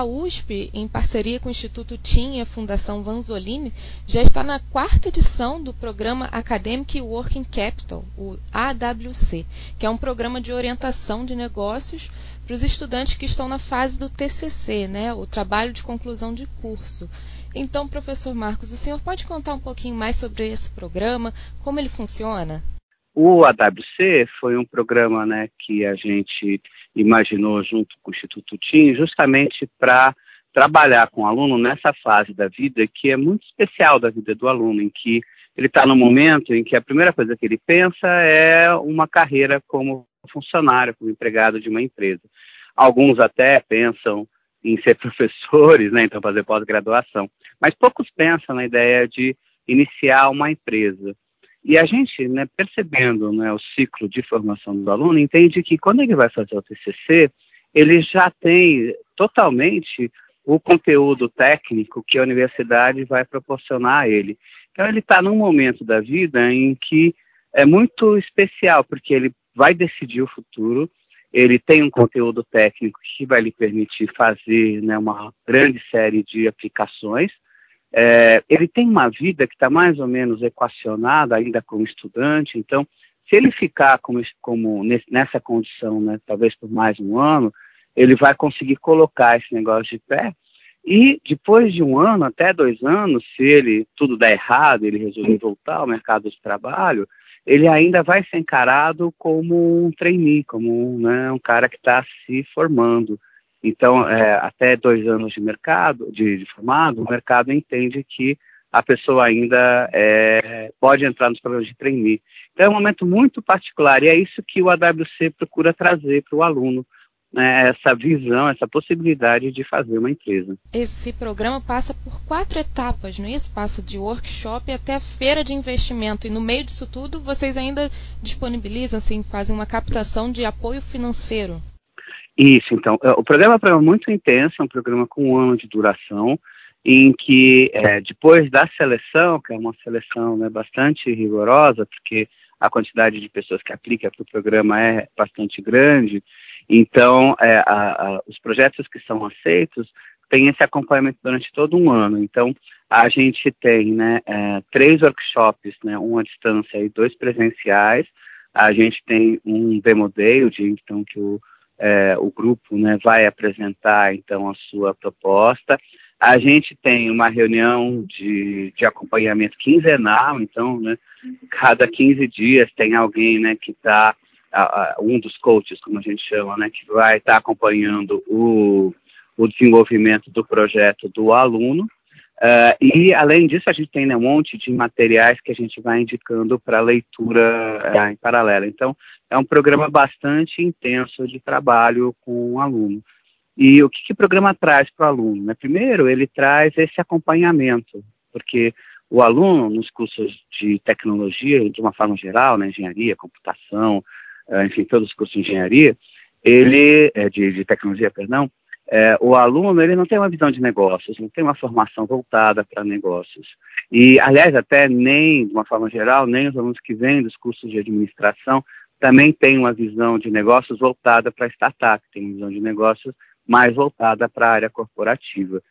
a USP, em parceria com o Instituto TIM e a Fundação Vanzolini, já está na quarta edição do programa Academic Working Capital, o AWC, que é um programa de orientação de negócios para os estudantes que estão na fase do TCC, né, o trabalho de conclusão de curso. Então, professor Marcos, o senhor pode contar um pouquinho mais sobre esse programa, como ele funciona? O AWC foi um programa né, que a gente imaginou junto com o Instituto TIM justamente para trabalhar com o aluno nessa fase da vida que é muito especial da vida do aluno, em que ele está no momento em que a primeira coisa que ele pensa é uma carreira como funcionário, como empregado de uma empresa. Alguns até pensam em ser professores, né, então fazer pós-graduação, mas poucos pensam na ideia de iniciar uma empresa. E a gente, né, percebendo né, o ciclo de formação do aluno, entende que quando ele vai fazer o TCC, ele já tem totalmente o conteúdo técnico que a universidade vai proporcionar a ele. Então, ele está num momento da vida em que é muito especial, porque ele vai decidir o futuro, ele tem um conteúdo técnico que vai lhe permitir fazer né, uma grande série de aplicações, é, ele tem uma vida que está mais ou menos equacionada ainda como estudante, então, se ele ficar como, como nessa condição, né, talvez por mais um ano, ele vai conseguir colocar esse negócio de pé. E depois de um ano, até dois anos, se ele tudo der errado, ele resolver voltar ao mercado de trabalho, ele ainda vai ser encarado como um trainee, como né, um cara que está se formando. Então, é, até dois anos de mercado, de, de, formado, o mercado entende que a pessoa ainda é, pode entrar nos programas de trainee. Então, é um momento muito particular e é isso que o AWC procura trazer para o aluno, né, essa visão, essa possibilidade de fazer uma empresa. Esse programa passa por quatro etapas, não é isso? Passa de workshop até feira de investimento e no meio disso tudo vocês ainda disponibilizam, assim, fazem uma captação de apoio financeiro. Isso, então. É, o programa é um programa muito intenso, é um programa com um ano de duração, em que é, depois da seleção, que é uma seleção né, bastante rigorosa, porque a quantidade de pessoas que aplicam para o programa é bastante grande, então é, a, a, os projetos que são aceitos têm esse acompanhamento durante todo um ano. Então a gente tem né, é, três workshops, né, um à distância e dois presenciais. A gente tem um demo day, o dia então que o é, o grupo né, vai apresentar então a sua proposta. A gente tem uma reunião de, de acompanhamento quinzenal, então, né, cada 15 dias tem alguém né, que está, um dos coaches, como a gente chama, né, que vai estar tá acompanhando o, o desenvolvimento do projeto do aluno. Uh, e, além disso, a gente tem né, um monte de materiais que a gente vai indicando para leitura uh, em paralelo. Então, é um programa bastante intenso de trabalho com o aluno. E o que, que o programa traz para o aluno? Né? Primeiro, ele traz esse acompanhamento, porque o aluno, nos cursos de tecnologia, de uma forma geral, né, engenharia, computação, uh, enfim, todos os cursos de engenharia, ele, de, de tecnologia, perdão, é, o aluno ele não tem uma visão de negócios, não tem uma formação voltada para negócios. E, aliás, até nem, de uma forma geral, nem os alunos que vêm dos cursos de administração também têm uma visão de negócios voltada para startup, tem uma visão de negócios mais voltada para a área corporativa.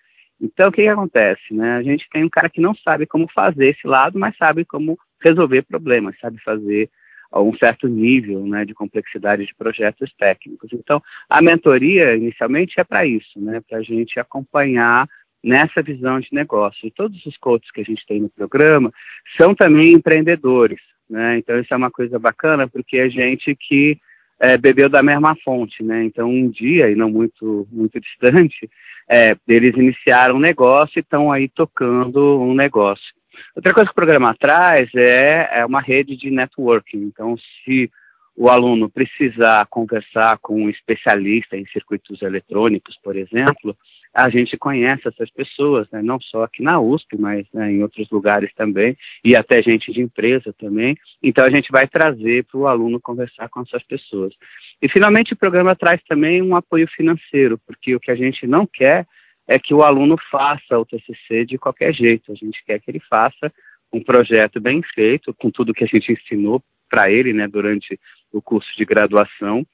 Então, o que, que acontece? Né? A gente tem um cara que não sabe como fazer esse lado, mas sabe como resolver problemas, sabe fazer a um certo nível né, de complexidade de projetos técnicos. Então, a mentoria, inicialmente, é para isso, né, para a gente acompanhar nessa visão de negócio. E todos os coaches que a gente tem no programa são também empreendedores. Né? Então, isso é uma coisa bacana, porque é gente que é, bebeu da mesma fonte. Né? Então, um dia, e não muito, muito distante, é, eles iniciaram um negócio e estão aí tocando um negócio. Outra coisa que o programa traz é, é uma rede de networking. Então, se o aluno precisar conversar com um especialista em circuitos eletrônicos, por exemplo, a gente conhece essas pessoas, né? não só aqui na USP, mas né, em outros lugares também, e até gente de empresa também. Então a gente vai trazer para o aluno conversar com essas pessoas. E finalmente o programa traz também um apoio financeiro, porque o que a gente não quer é que o aluno faça o TCC de qualquer jeito. A gente quer que ele faça um projeto bem feito, com tudo que a gente ensinou para ele né, durante o curso de graduação.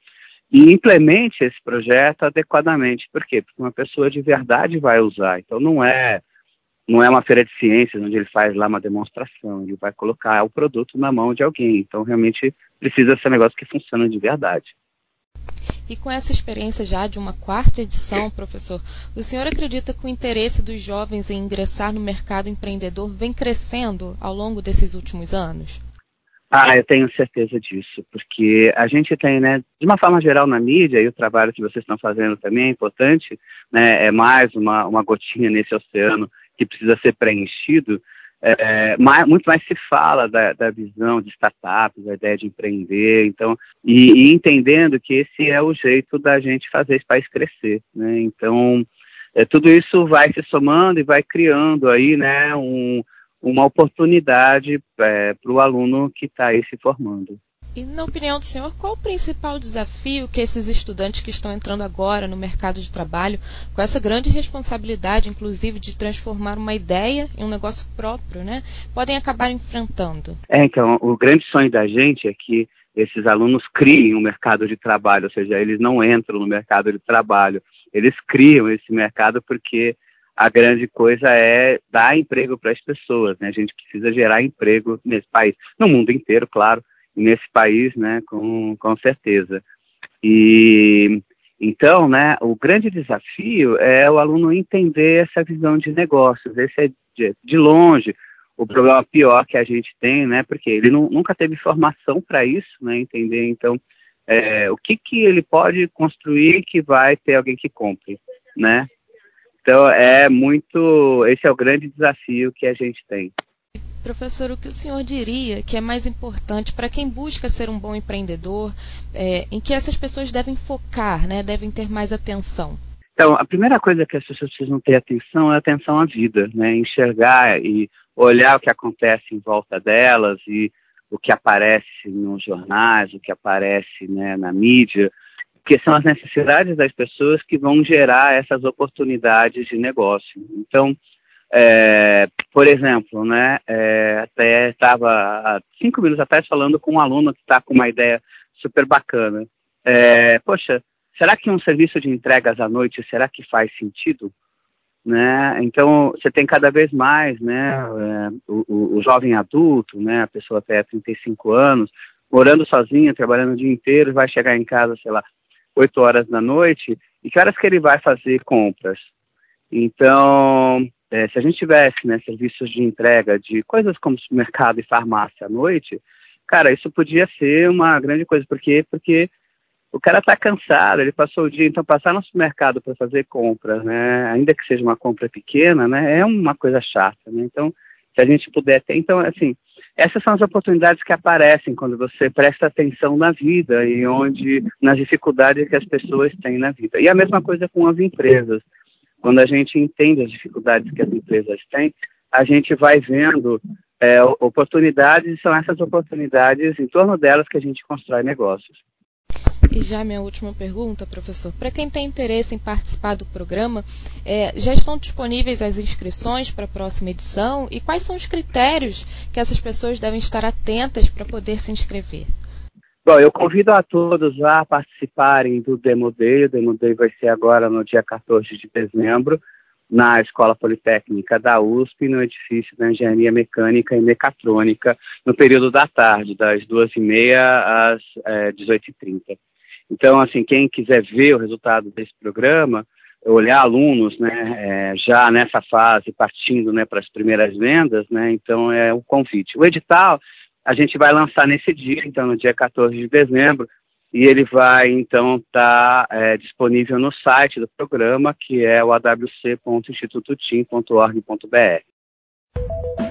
e implemente esse projeto adequadamente. Por quê? Porque uma pessoa de verdade vai usar. Então não é não é uma feira de ciências onde ele faz lá uma demonstração, ele vai colocar o produto na mão de alguém. Então realmente precisa ser um negócio que funciona de verdade. E com essa experiência já de uma quarta edição, professor, o senhor acredita que o interesse dos jovens em ingressar no mercado empreendedor vem crescendo ao longo desses últimos anos? Ah, eu tenho certeza disso, porque a gente tem, né, de uma forma geral na mídia, e o trabalho que vocês estão fazendo também é importante, né, é mais uma, uma gotinha nesse oceano que precisa ser preenchido, é, mais, muito mais se fala da, da, visão de startups, da ideia de empreender, então, e, e, entendendo que esse é o jeito da gente fazer esse país crescer, né? Então, é, tudo isso vai se somando e vai criando aí, né, um, uma oportunidade é, para o aluno que está aí se formando. E, na opinião do senhor, qual o principal desafio que esses estudantes que estão entrando agora no mercado de trabalho, com essa grande responsabilidade, inclusive, de transformar uma ideia em um negócio próprio, né, podem acabar enfrentando? É, então, o grande sonho da gente é que esses alunos criem um mercado de trabalho, ou seja, eles não entram no mercado de trabalho, eles criam esse mercado porque a grande coisa é dar emprego para as pessoas, né? A gente precisa gerar emprego nesse país, no mundo inteiro, claro, nesse país, né, com, com certeza. E então, né, o grande desafio é o aluno entender essa visão de negócios. Esse é de, de longe o problema pior que a gente tem, né, porque ele não, nunca teve formação para isso, né, entender então é, o que que ele pode construir que vai ter alguém que compre, né? Então é muito, esse é o grande desafio que a gente tem. Professor, o que o senhor diria que é mais importante para quem busca ser um bom empreendedor, é, em que essas pessoas devem focar, né, devem ter mais atenção? Então, a primeira coisa que as pessoas precisam ter atenção é atenção à vida, né, enxergar e olhar o que acontece em volta delas e o que aparece nos jornais, o que aparece né, na mídia, porque são as necessidades das pessoas que vão gerar essas oportunidades de negócio. Então, é, por exemplo, né, é, até estava há cinco minutos atrás falando com um aluno que está com uma ideia super bacana. É, poxa, será que um serviço de entregas à noite, será que faz sentido? Né? Então, você tem cada vez mais né, é, o, o, jovem adulto, né, a pessoa até 35 anos, morando sozinha, trabalhando o dia inteiro, vai chegar em casa, sei lá, 8 horas da noite, e que horas que ele vai fazer compras? Então, é, se a gente tivesse né, serviços de entrega de coisas como supermercado e farmácia à noite, cara, isso podia ser uma grande coisa, porque porque o cara está cansado, ele passou o dia, então passar no supermercado para fazer compras, né, ainda que seja uma compra pequena, né, é uma coisa chata, né? Então, se a gente puder ter, então, assim, essas são as oportunidades que aparecem quando você presta atenção na vida e onde nas dificuldades que as pessoas têm na vida. E a mesma coisa com as empresas. Quando a gente entende as dificuldades que as empresas têm, a gente vai vendo é, oportunidades e são essas oportunidades em torno delas que a gente constrói negócios. E já minha última pergunta, professor. Para quem tem interesse em participar do programa, é, já estão disponíveis as inscrições para a próxima edição? E quais são os critérios que essas pessoas devem estar atentas para poder se inscrever? Bom, eu convido a todos a participarem do Demo Day. O Demo Day vai ser agora no dia 14 de dezembro, na Escola Politécnica da USP, no edifício da Engenharia Mecânica e Mecatrônica, no período da tarde, das 2h30 às é, 18h30. Então, assim, quem quiser ver o resultado desse programa, olhar alunos, né, é, já nessa fase, partindo, né, para as primeiras vendas, né, então é o convite. O edital a gente vai lançar nesse dia, então no dia 14 de dezembro, e ele vai então estar tá, é, disponível no site do programa, que é o awc.institutotim.org.br.